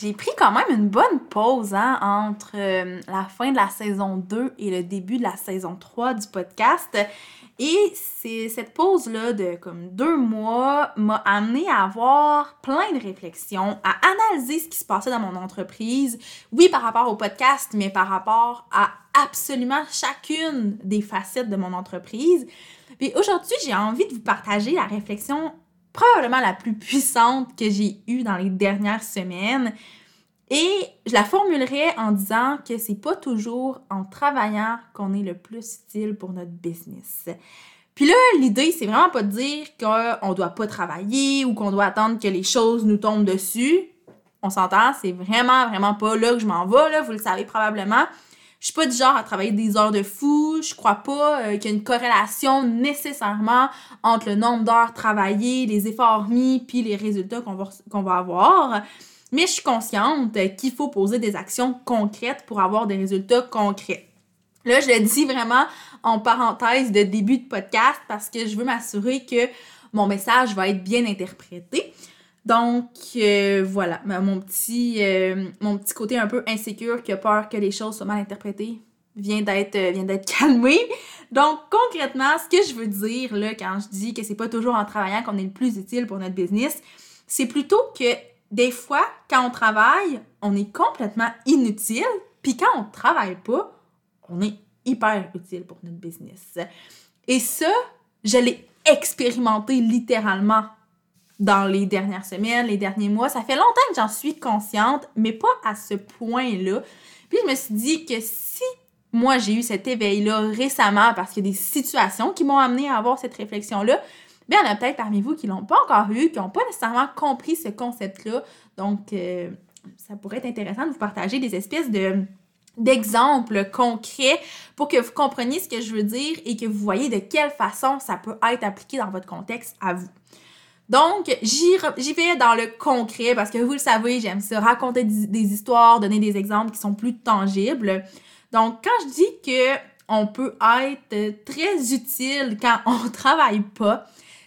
J'ai pris quand même une bonne pause hein, entre euh, la fin de la saison 2 et le début de la saison 3 du podcast. Et c'est cette pause-là de comme deux mois m'a amené à avoir plein de réflexions, à analyser ce qui se passait dans mon entreprise. Oui, par rapport au podcast, mais par rapport à absolument chacune des facettes de mon entreprise. Et aujourd'hui, j'ai envie de vous partager la réflexion probablement la plus puissante que j'ai eue dans les dernières semaines. Et je la formulerai en disant que c'est pas toujours en travaillant qu'on est le plus utile pour notre business. Puis là, l'idée, c'est vraiment pas de dire qu'on doit pas travailler ou qu'on doit attendre que les choses nous tombent dessus. On s'entend, c'est vraiment, vraiment pas là que je m'en vais, là, vous le savez probablement. Je suis pas du genre à travailler des heures de fou. Je crois pas euh, qu'il y a une corrélation nécessairement entre le nombre d'heures travaillées, les efforts mis, puis les résultats qu'on va, qu'on va avoir. Mais je suis consciente qu'il faut poser des actions concrètes pour avoir des résultats concrets. Là, je le dis vraiment en parenthèse de début de podcast parce que je veux m'assurer que mon message va être bien interprété. Donc euh, voilà, mon petit, euh, mon petit côté un peu insécure qui a peur que les choses soient mal interprétées vient d'être euh, calmé. Donc concrètement, ce que je veux dire là quand je dis que c'est pas toujours en travaillant qu'on est le plus utile pour notre business, c'est plutôt que des fois quand on travaille, on est complètement inutile, puis quand on travaille pas, on est hyper utile pour notre business. Et ça, je l'ai expérimenté littéralement dans les dernières semaines, les derniers mois. Ça fait longtemps que j'en suis consciente, mais pas à ce point-là. Puis je me suis dit que si moi j'ai eu cet éveil-là récemment parce qu'il y a des situations qui m'ont amené à avoir cette réflexion-là, bien il y en a peut-être parmi vous qui l'ont pas encore eu, qui n'ont pas nécessairement compris ce concept-là. Donc, euh, ça pourrait être intéressant de vous partager des espèces de d'exemples concrets pour que vous compreniez ce que je veux dire et que vous voyez de quelle façon ça peut être appliqué dans votre contexte à vous. Donc, j'y vais dans le concret parce que vous le savez, j'aime ça, raconter des, histoires, donner des exemples qui sont plus tangibles. Donc, quand je dis que on peut être très utile quand on travaille pas,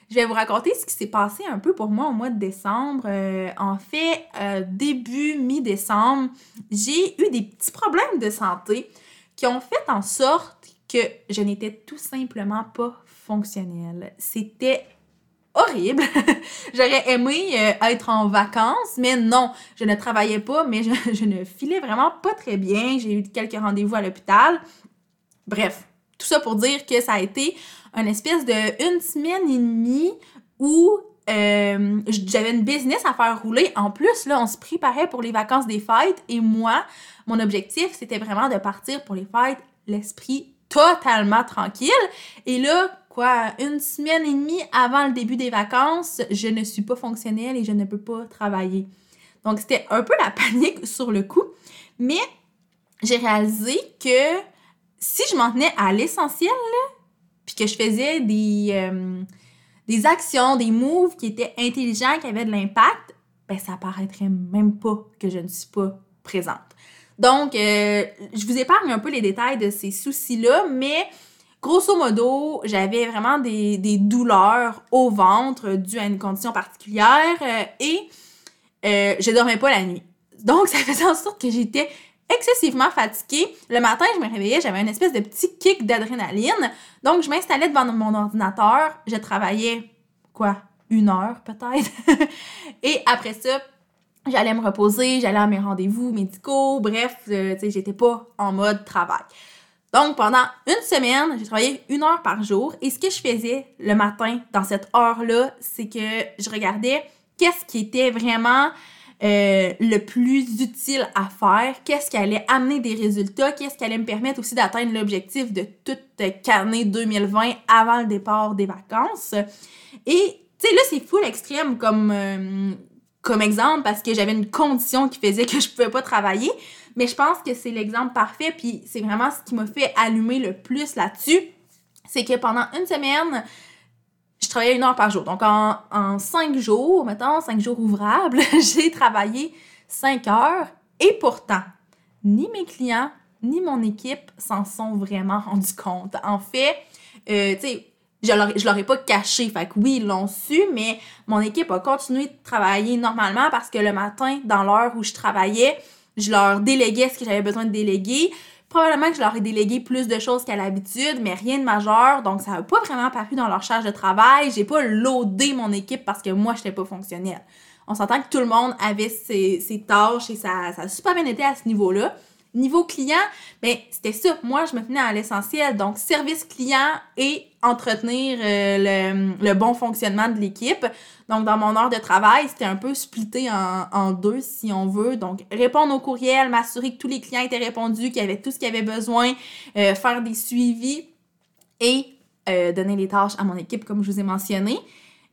je vais vous raconter ce qui s'est passé un peu pour moi au mois de décembre. Euh, en fait, euh, début, mi-décembre, j'ai eu des petits problèmes de santé qui ont fait en sorte que je n'étais tout simplement pas fonctionnelle. C'était horrible. J'aurais aimé euh, être en vacances, mais non, je ne travaillais pas, mais je, ne filais vraiment pas très bien. J'ai eu quelques rendez-vous à l'hôpital. Bref, tout ça pour dire que ça a été une espèce de une semaine et demie où euh, j'avais une business à faire rouler. En plus, là, on se préparait pour les vacances des fêtes et moi, mon objectif, c'était vraiment de partir pour les fêtes l'esprit totalement tranquille. Et là, une semaine et demie avant le début des vacances, je ne suis pas fonctionnelle et je ne peux pas travailler. Donc, c'était un peu la panique sur le coup. Mais j'ai réalisé que si je m'en tenais à l'essentiel, puis que je faisais des, euh, des actions, des moves qui étaient intelligents, qui avaient de l'impact, ben ça paraîtrait même pas que je ne suis pas présente. Donc, euh, je vous épargne un peu les détails de ces soucis-là, mais grosso modo, j'avais vraiment des, douleurs au ventre dues à une condition particulière euh, et euh, je dormais pas la nuit. Donc, ça faisait en sorte que j'étais excessivement fatiguée. Le matin, je me réveillais, j'avais une espèce de petit kick d'adrénaline. Donc, je m'installais devant mon ordinateur, je travaillais, quoi, une heure peut-être. et après ça, j'allais me reposer, j'allais à mes rendez-vous médicaux, bref, euh, tu sais, j'étais pas en mode travail. Donc, pendant une semaine, j'ai travaillé une heure par jour et ce que je faisais le matin dans cette heure-là, c'est que je regardais qu'est-ce qui était vraiment euh, le plus utile à faire, qu'est-ce qui allait amener des résultats, qu'est-ce qui allait me permettre aussi d'atteindre l'objectif de toute année 2020 avant le départ des vacances. Et, tu sais, là, c'est full extrême comme, euh, comme exemple parce que j'avais une condition qui faisait que je pouvais pas travailler. Mais je pense que c'est l'exemple parfait, puis c'est vraiment ce qui m'a fait allumer le plus là-dessus. C'est que pendant une semaine, je travaillais une heure par jour. Donc en, cinq jours, mettons, cinq jours ouvrables, j'ai travaillé cinq heures. Et pourtant, ni mes clients, ni mon équipe s'en sont vraiment rendus compte. En fait, euh, tu sais, je leur, ai pas caché. Fait que oui, ils l'ont su, mais mon équipe a continué de travailler normalement parce que le matin, dans l'heure où je travaillais, je leur déléguais ce que j'avais besoin de déléguer. Probablement que je leur ai délégué plus de choses qu'à l'habitude, mais rien de majeur. Donc, ça n'a pas vraiment paru dans leur charge de travail. J'ai pas loadé mon équipe parce que moi, je n'étais pas fonctionnelle. On s'entend que tout le monde avait ses, tâches et ça, ça a super bien été à ce niveau-là. Niveau client, ben c'était ça. Moi, je me tenais à l'essentiel. Donc, service client et entretenir euh, le, bon fonctionnement de l'équipe. Donc, dans mon heure de travail, c'était un peu splitté en, deux, si on veut. Donc, répondre aux courriels, m'assurer que tous les clients étaient répondus, qu'ils avaient tout ce qu'ils avaient besoin, euh, faire des suivis et euh, donner les tâches à mon équipe, comme je vous ai mentionné.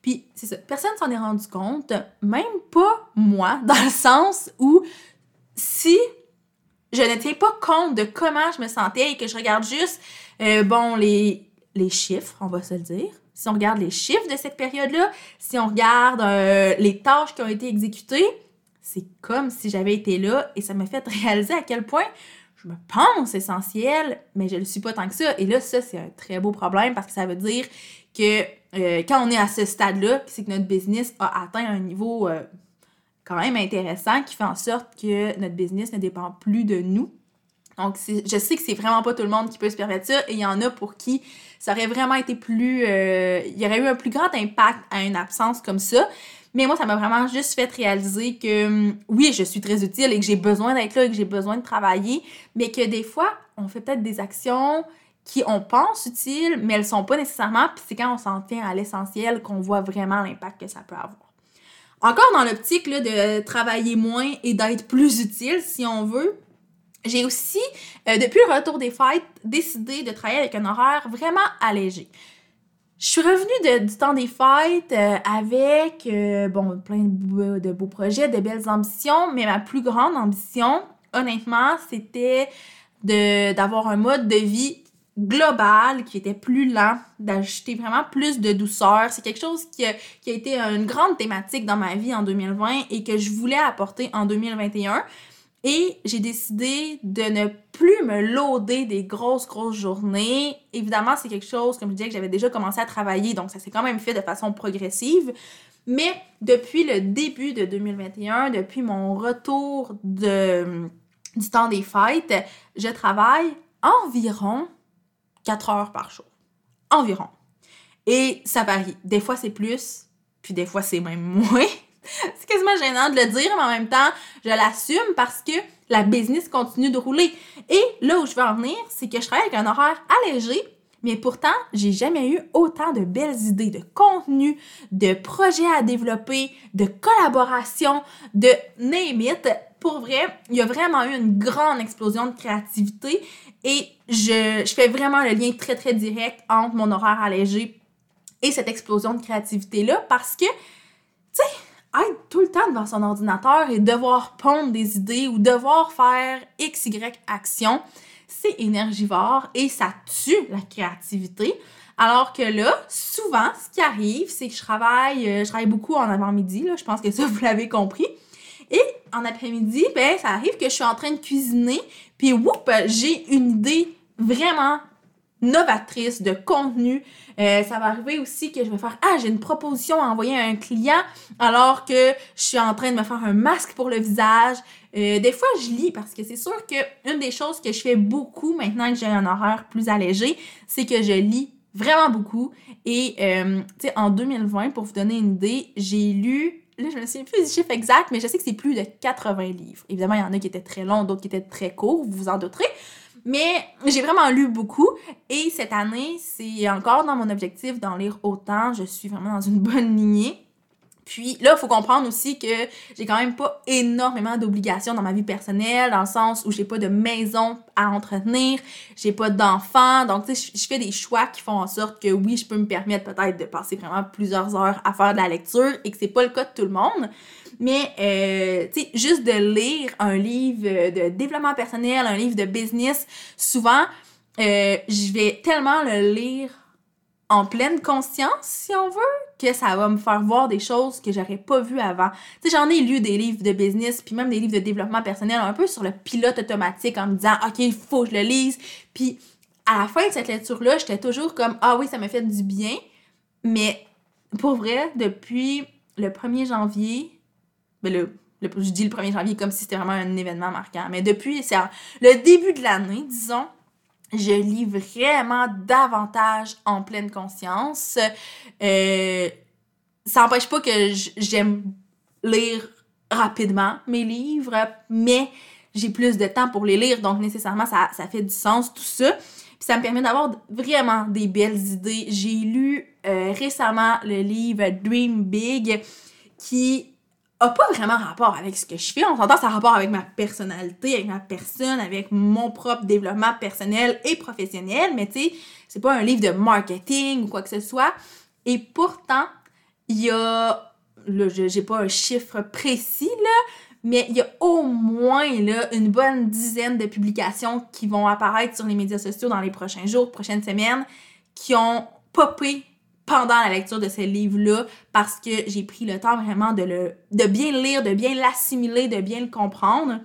Puis, c'est ça. Personne s'en est rendu compte, même pas moi, dans le sens où si je ne tiens pas compte de comment je me sentais et que je regarde juste, euh, bon, les, chiffres, on va se le dire. Si on regarde les chiffres de cette période-là, si on regarde euh, les tâches qui ont été exécutées, c'est comme si j'avais été là et ça m'a fait réaliser à quel point je me pense essentiel, mais je ne le suis pas tant que ça. Et là, ça, c'est un très beau problème parce que ça veut dire que euh, quand on est à ce stade-là, c'est que notre business a atteint un niveau quand même intéressant qui fait en sorte que notre business ne dépend plus de nous. Donc, je sais que c'est vraiment pas tout le monde qui peut se permettre ça et il y en a pour qui ça aurait vraiment été plus. Euh, il y aurait eu un plus grand impact à une absence comme ça. Mais moi, ça m'a vraiment juste fait réaliser que hum, oui, je suis très utile et que j'ai besoin d'être là et que j'ai besoin de travailler, mais que des fois, on fait peut-être des actions qui on pense utiles, mais elles sont pas nécessairement. Puis c'est quand on s'en tient à l'essentiel qu'on voit vraiment l'impact que ça peut avoir. Encore dans l'optique de travailler moins et d'être plus utile, si on veut, j'ai aussi, euh, depuis le retour des fêtes, décidé de travailler avec un horaire vraiment allégé. Je suis revenue du temps des fêtes euh, avec, euh, bon, plein de, de, beaux projets, de belles ambitions, mais ma plus grande ambition, honnêtement, c'était d'avoir un mode de vie global qui était plus lent, d'ajouter vraiment plus de douceur. C'est quelque chose qui a, été une grande thématique dans ma vie en 2020 et que je voulais apporter en 2021. Et j'ai décidé de ne plus me loader des grosses, grosses journées. Évidemment, c'est quelque chose, comme je disais, que j'avais déjà commencé à travailler, donc ça s'est quand même fait de façon progressive. Mais depuis le début de 2021, depuis mon retour de, du temps des fêtes, je travaille environ 4 heures par jour. Environ. Et ça varie. Des fois, c'est plus, puis des fois, c'est même moins. c'est quasiment gênant de le dire, mais en même temps, je l'assume parce que la business continue de rouler. Et là où je veux en venir, c'est que je travaille avec un horaire allégé, mais pourtant, j'ai jamais eu autant de belles idées de contenu, de projets à développer, de collaboration, de name. Pour vrai, il y a vraiment eu une grande explosion de créativité et je, fais vraiment le lien très très direct entre mon horaire allégé et cette explosion de créativité-là parce que, tu sais, être tout le temps devant son ordinateur et devoir pondre des idées ou devoir faire X, Y action, c'est énergivore et ça tue la créativité. Alors que là, souvent, ce qui arrive, c'est que je travaille, euh, je travaille beaucoup en avant-midi, je pense que ça, vous l'avez compris. Et en après-midi, ben, ça arrive que je suis en train de cuisiner, puis whoop, j'ai une idée vraiment novatrice de contenu. Euh, ça va arriver aussi que je vais faire ah j'ai une proposition à envoyer à un client alors que je suis en train de me faire un masque pour le visage. Euh, des fois je lis parce que c'est sûr que une des choses que je fais beaucoup maintenant que j'ai un horaire plus allégé, c'est que je lis vraiment beaucoup et euh, tu sais en 2020 pour vous donner une idée, j'ai lu là je me souviens plus du chiffre exact mais je sais que c'est plus de 80 livres. Évidemment, il y en a qui étaient très longs, d'autres qui étaient très courts, vous vous en douterez. Mais j'ai vraiment lu beaucoup et cette année, c'est encore dans mon objectif d'en lire autant. Je suis vraiment dans une bonne lignée. Puis là, il faut comprendre aussi que j'ai quand même pas énormément d'obligations dans ma vie personnelle, dans le sens où j'ai pas de maison à entretenir, j'ai pas d'enfants. Donc, tu sais, je fais des choix qui font en sorte que oui, je peux me permettre peut-être de passer vraiment plusieurs heures à faire de la lecture et que c'est pas le cas de tout le monde. Mais, euh, tu sais, juste de lire un livre de développement personnel, un livre de business, souvent, euh, je vais tellement le lire en pleine conscience, si on veut, que ça va me faire voir des choses que j'aurais pas vues avant. Tu sais, j'en ai lu des livres de business, puis même des livres de développement personnel, un peu sur le pilote automatique, en me disant, OK, il faut que je le lise. Puis, à la fin de cette lecture-là, j'étais toujours comme, ah oui, ça m'a fait du bien. Mais, pour vrai, depuis le 1er janvier, ben le, je dis le 1er janvier comme si c'était vraiment un événement marquant, mais depuis le début de l'année, disons, je lis vraiment davantage en pleine conscience. Euh, ça n'empêche pas que j'aime lire rapidement mes livres, mais j'ai plus de temps pour les lire, donc nécessairement ça, fait du sens tout ça. Puis ça me permet d'avoir vraiment des belles idées. J'ai lu euh, récemment le livre Dream Big qui a pas vraiment rapport avec ce que je fais. On s'entend, ça a rapport avec ma personnalité, avec ma personne, avec mon propre développement personnel et professionnel, mais tu sais, c'est pas un livre de marketing ou quoi que ce soit. Et pourtant, il y a, là, j'ai pas un chiffre précis, là, mais il y a au moins là, une bonne dizaine de publications qui vont apparaître sur les médias sociaux dans les prochains jours, prochaines semaines, qui ont popé pendant la lecture de ce livre-là parce que j'ai pris le temps vraiment de, le, de bien le lire, de bien l'assimiler, de bien le comprendre.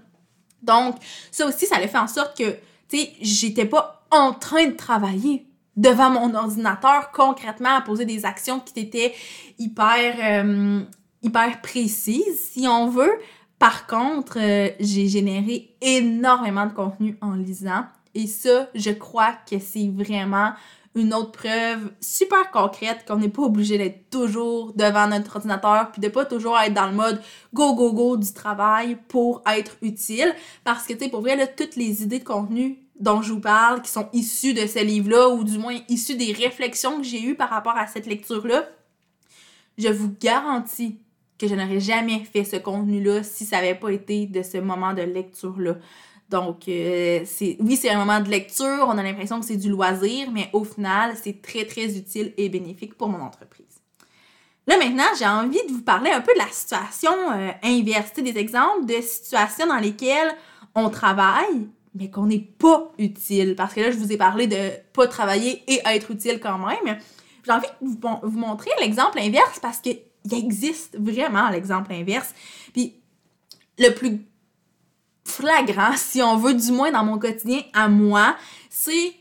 Donc, ça aussi, ça a fait en sorte que, tu sais, j'étais pas en train de travailler devant mon ordinateur concrètement à poser des actions qui étaient hyper, euh, hyper précises, si on veut. Par contre, euh, j'ai généré énormément de contenu en lisant. Et ça, je crois que c'est vraiment une autre preuve super concrète qu'on n'est pas obligé d'être toujours devant notre ordinateur puis de pas toujours être dans le mode go go go du travail pour être utile parce que tu sais pour vrai toutes les idées de contenu dont je vous parle qui sont issues de ce livre-là ou du moins issues des réflexions que j'ai eues par rapport à cette lecture-là, je vous garantis que je n'aurais jamais fait ce contenu-là si ça n'avait pas été de ce moment de lecture-là. Donc, euh, c'est oui, c'est un moment de lecture, on a l'impression que c'est du loisir, mais au final, c'est très, très utile et bénéfique pour mon entreprise. Là, maintenant, j'ai envie de vous parler un peu de la situation euh, inverse, des exemples de situations dans lesquelles on travaille, mais qu'on n'est pas utile. Parce que là, je vous ai parlé de pas travailler et être utile quand même. J'ai envie de vous, montrer l'exemple inverse parce qu'il existe vraiment l'exemple inverse. Puis, le plus flagrant, si on veut, du moins dans mon quotidien à moi, c'est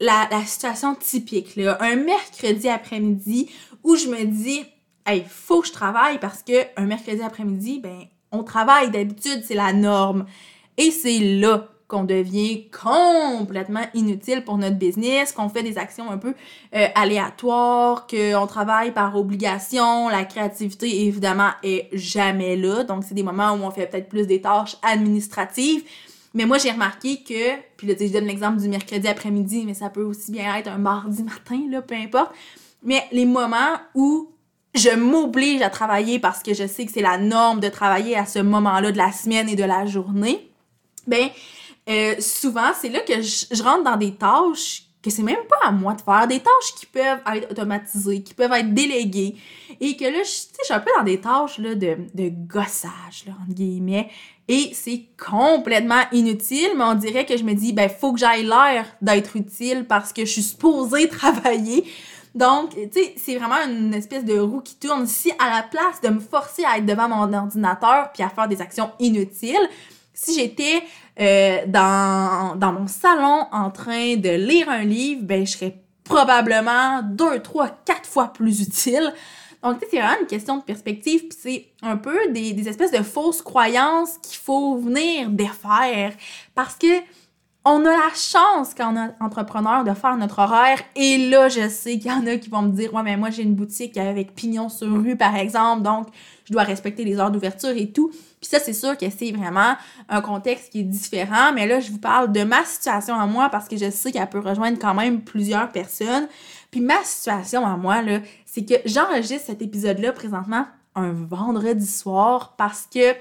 la, situation typique. Là. Un mercredi après-midi où je me dis, il faut que je travaille parce que un mercredi après-midi, ben, on travaille d'habitude, c'est la norme. Et c'est là qu'on devient complètement inutile pour notre business, qu'on fait des actions un peu euh, aléatoires, qu'on travaille par obligation, la créativité évidemment est jamais là, donc c'est des moments où on fait peut-être plus des tâches administratives. Mais moi, j'ai remarqué que, puis là, je donne l'exemple du mercredi après-midi, mais ça peut aussi bien être un mardi matin, là, peu importe. Mais les moments où je m'oblige à travailler parce que je sais que c'est la norme de travailler à ce moment-là de la semaine et de la journée, ben, euh, souvent, c'est là que je, rentre dans des tâches que c'est même pas à moi de faire, des tâches qui peuvent être automatisées, qui peuvent être déléguées, et que là, je, je suis un peu dans des tâches là, de, de gossage, là, entre guillemets, et c'est complètement inutile, mais on dirait que je me dis, ben, faut que j'aille l'air d'être utile parce que je suis supposée travailler. Donc, tu sais, c'est vraiment une espèce de roue qui tourne. Si à la place de me forcer à être devant mon ordinateur puis à faire des actions inutiles, si j'étais euh, dans, dans mon salon en train de lire un livre, ben je serais probablement deux, trois, quatre fois plus utile. Donc, c'est vraiment une question de perspective, puis c'est un peu des, des espèces de fausses croyances qu'il faut venir défaire. Parce que on a la chance, quand on est entrepreneur, de faire notre horaire. Et là, je sais qu'il y en a qui vont me dire Ouais, mais moi, j'ai une boutique avec pignon sur rue, par exemple, donc je dois respecter les heures d'ouverture et tout. Puis ça, c'est sûr que c'est vraiment un contexte qui est différent. Mais là, je vous parle de ma situation à moi parce que je sais qu'elle peut rejoindre quand même plusieurs personnes. Puis ma situation à moi, là, c'est que j'enregistre cet épisode-là présentement un vendredi soir parce que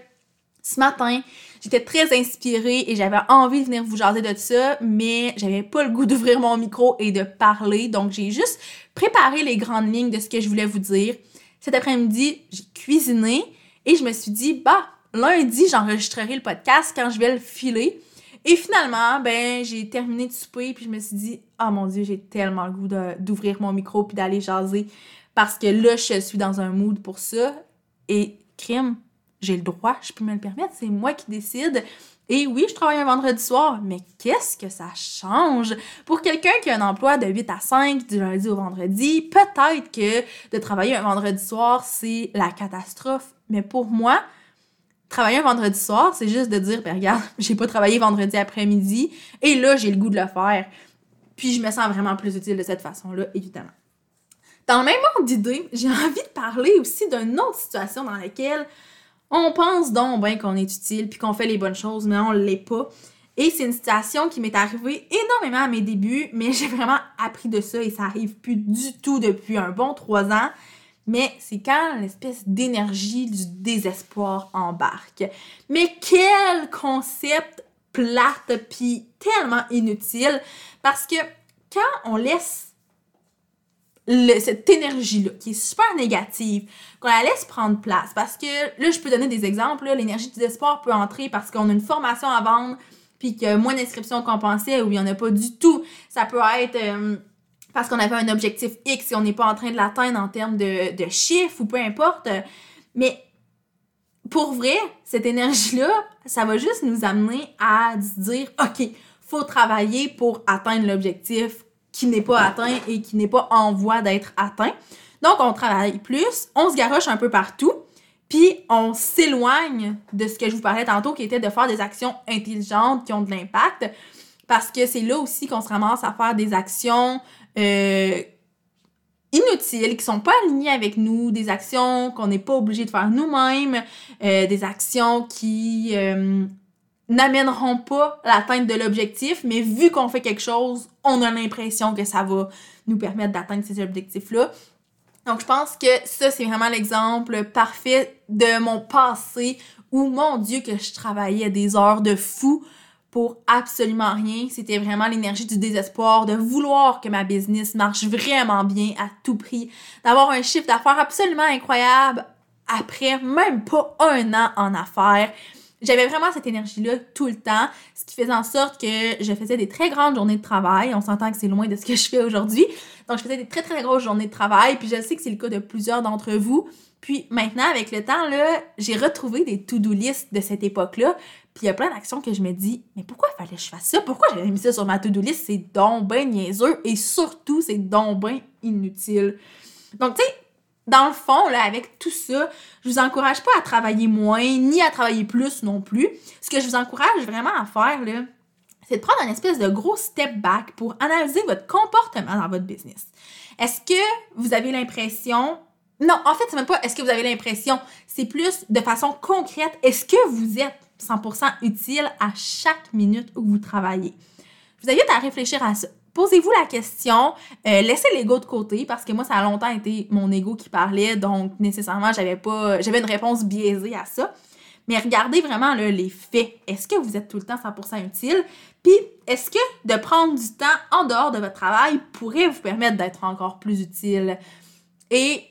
ce matin, j'étais très inspirée et j'avais envie de venir vous jaser de ça, mais j'avais pas le goût d'ouvrir mon micro et de parler. Donc, j'ai juste préparé les grandes lignes de ce que je voulais vous dire. Cet après-midi, j'ai cuisiné Et je me suis dit, bah, lundi, j'enregistrerai le podcast quand je vais le filer. Et finalement, ben, j'ai terminé de souper, puis je me suis dit, oh mon Dieu, j'ai tellement le goût d'ouvrir mon micro puis d'aller jaser. Parce que là, je suis dans un mood pour ça. Et crime, j'ai le droit, je peux me le permettre, c'est moi qui décide. Et oui, je travaille un vendredi soir, mais qu'est-ce que ça change? Pour quelqu'un qui a un emploi de 8 à 5 du lundi au vendredi, peut-être que de travailler un vendredi soir, c'est la catastrophe. Mais pour moi, travailler un vendredi soir, c'est juste de dire, ben regarde, j'ai pas travaillé vendredi après-midi, et là, j'ai le goût de le faire. Puis je me sens vraiment plus utile de cette façon-là, évidemment. Dans le même ordre d'idée, j'ai envie de parler aussi d'une autre situation dans laquelle on pense donc bien qu'on est utile puis qu'on fait les bonnes choses, mais on l'est pas. Et c'est une situation qui m'est arrivée énormément à mes débuts, mais j'ai vraiment appris de ça et ça arrive plus du tout depuis un bon trois ans. Mais c'est quand l'espèce d'énergie du désespoir embarque. Mais quel concept plate puis tellement inutile parce que quand on laisse cette énergie-là, qui est super négative, qu'on la laisse prendre place. Parce que là, je peux donner des exemples. L'énergie du désespoir peut entrer parce qu'on a une formation à vendre, puis qu'il y a moins d'inscriptions qu'on pensait, ou il n'y en a pas du tout. Ça peut être euh, parce qu'on avait un objectif X et on n'est pas en train de l'atteindre en termes de, de chiffres ou peu importe. Mais pour vrai, cette énergie-là, ça va juste nous amener à se dire, OK, faut travailler pour atteindre l'objectif qui n'est pas atteint et qui n'est pas en voie d'être atteint. Donc, on travaille plus, on se garoche un peu partout, puis on s'éloigne de ce que je vous parlais tantôt, qui était de faire des actions intelligentes qui ont de l'impact, parce que c'est là aussi qu'on se ramasse à faire des actions euh, inutiles, qui sont pas alignées avec nous, des actions qu'on n'est pas obligé de faire nous-mêmes, euh, des actions qui... Euh, n'amèneront pas l'atteinte de l'objectif, mais vu qu'on fait quelque chose, on a l'impression que ça va nous permettre d'atteindre ces objectifs-là. Donc, je pense que ça, c'est vraiment l'exemple parfait de mon passé où, mon Dieu, que je travaillais des heures de fou pour absolument rien. C'était vraiment l'énergie du désespoir, de vouloir que ma business marche vraiment bien à tout prix, d'avoir un chiffre d'affaires absolument incroyable après même pas un an en affaires. J'avais vraiment cette énergie-là tout le temps, ce qui faisait en sorte que je faisais des très grandes journées de travail. On s'entend que c'est loin de ce que je fais aujourd'hui. Donc, je faisais des très, très grosses journées de travail. Puis, je sais que c'est le cas de plusieurs d'entre vous. Puis, maintenant, avec le temps, là, j'ai retrouvé des to-do list de cette époque-là. Puis, il y a plein d'actions que je me dis, mais pourquoi il fallait que je fasse ça? Pourquoi j'avais mis ça sur ma to-do list? C'est donc niaiseux. Et surtout, c'est donc ben inutile. Donc, tu sais, dans le fond, là, avec tout ça, je vous encourage pas à travailler moins, ni à travailler plus non plus. Ce que je vous encourage vraiment à faire, c'est de prendre un espèce de gros step back pour analyser votre comportement dans votre business. Est-ce que vous avez l'impression non, en fait, c'est même pas est-ce que vous avez l'impression, c'est plus de façon concrète, est-ce que vous êtes 100% utile à chaque minute où vous travaillez? Je vous invite à réfléchir à ça posez-vous la question, euh, laissez l'ego de côté parce que moi ça a longtemps été mon ego qui parlait donc nécessairement j'avais pas j'avais une réponse biaisée à ça. Mais regardez vraiment les faits. Est-ce que vous êtes tout le temps 100% utile? Puis, est-ce que de prendre du temps en dehors de votre travail pourrait vous permettre d'être encore plus utile? Et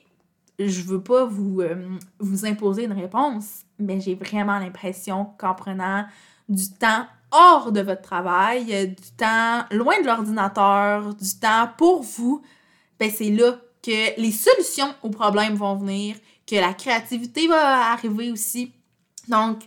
je veux pas vous, euh, vous imposer une réponse, mais j'ai vraiment l'impression qu'en prenant du temps hors de votre travail, euh, du temps loin de l'ordinateur, du temps pour vous, ben c'est là que les solutions aux problèmes vont venir, que la créativité va arriver aussi. Donc,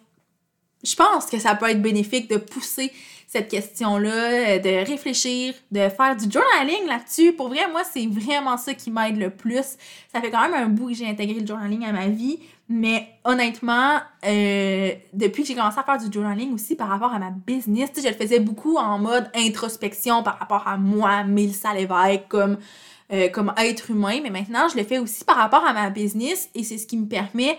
je pense que ça peut être bénéfique de pousser cette question-là, euh, de réfléchir, de faire du journaling là-dessus. Pour vrai, moi, c'est vraiment ça qui m'aide le plus. Ça fait quand même un bout que j'ai intégré le journaling à ma vie, mais honnêtement, euh, depuis que j'ai commencé à faire du journaling aussi par rapport à ma business, je le faisais beaucoup en mode introspection par rapport à moi, Mélissa Lévesque, comme, euh, comme être humain, mais maintenant, je le fais aussi par rapport à ma business et c'est ce qui me permet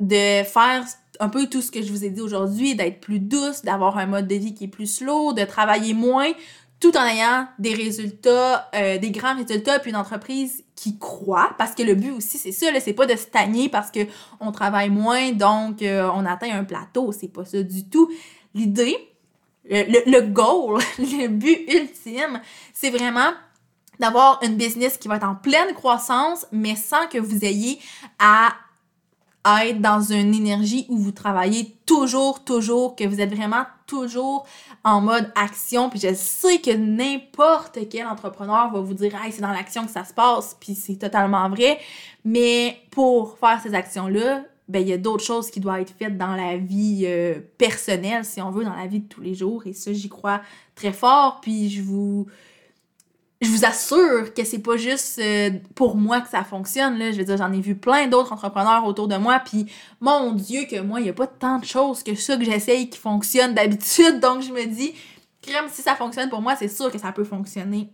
de faire un peu tout ce que je vous ai dit aujourd'hui, d'être plus douce, d'avoir un mode de vie qui est plus slow, de travailler moins, tout en ayant des résultats, euh, des grands résultats, puis une entreprise qui croit, parce que le but aussi, c'est ça, c'est pas de stagner parce que on travaille moins, donc euh, on atteint un plateau, c'est pas ça du tout. L'idée, le, le goal, le but ultime, c'est vraiment d'avoir une business qui va être en pleine croissance, mais sans que vous ayez à être dans une énergie où vous travaillez toujours, toujours, que vous êtes vraiment toujours en mode action. Puis je sais que n'importe quel entrepreneur va vous dire, hey, c'est dans l'action que ça se passe, puis c'est totalement vrai. Mais pour faire ces actions-là, ben il y a d'autres choses qui doivent être faites dans la vie euh, personnelle, si on veut, dans la vie de tous les jours. Et ça, j'y crois très fort. Puis je vous je vous assure que c'est pas juste euh, pour moi que ça fonctionne. Là. Je veux dire, j'en ai vu plein d'autres entrepreneurs autour de moi, puis mon Dieu, que moi, il n'y a pas tant de choses que ça que j'essaye qui fonctionnent d'habitude. Donc, je me dis, crème, si ça fonctionne pour moi, c'est sûr que ça peut fonctionner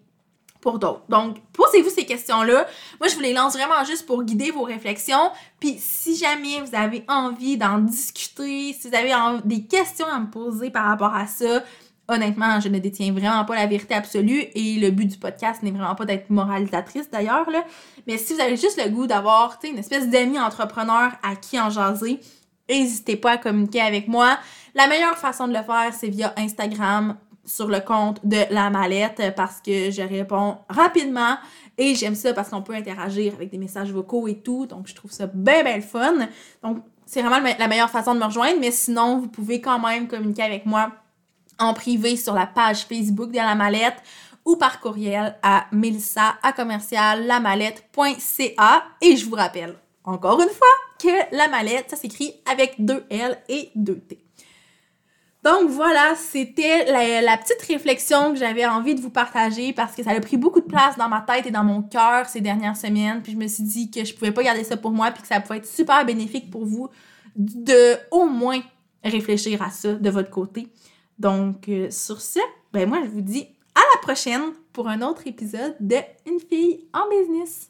pour d'autres. Donc, posez-vous ces questions-là. Moi, je vous les lance vraiment juste pour guider vos réflexions. Puis, si jamais vous avez envie d'en discuter, si vous avez des questions à me poser par rapport à ça, honnêtement, je ne détiens vraiment pas la vérité absolue et le but du podcast n'est vraiment pas d'être moralisatrice d'ailleurs. Mais si vous avez juste le goût d'avoir une espèce d'amis entrepreneur à qui en jaser, n'hésitez pas à communiquer avec moi. La meilleure façon de le faire, c'est via Instagram sur le compte de la mallette parce que je réponds rapidement et j'aime ça parce qu'on peut interagir avec des messages vocaux et tout. Donc, je trouve ça bien, bien le fun. Donc, c'est vraiment la meilleure façon de me rejoindre, mais sinon, vous pouvez quand même communiquer avec moi en privé sur la page Facebook de la mallette ou par courriel à melissa à commercial et je vous rappelle encore une fois que la mallette ça s'écrit avec deux L et deux T. Donc voilà, c'était la, petite réflexion que j'avais envie de vous partager parce que ça a pris beaucoup de place dans ma tête et dans mon cœur ces dernières semaines. Puis je me suis dit que je pouvais pas garder ça pour moi puis que ça pouvait être super bénéfique pour vous de au moins réfléchir à ça de votre côté. Donc, euh, sur ce, ben moi, je vous dis à la prochaine pour un autre épisode de Une fille en business.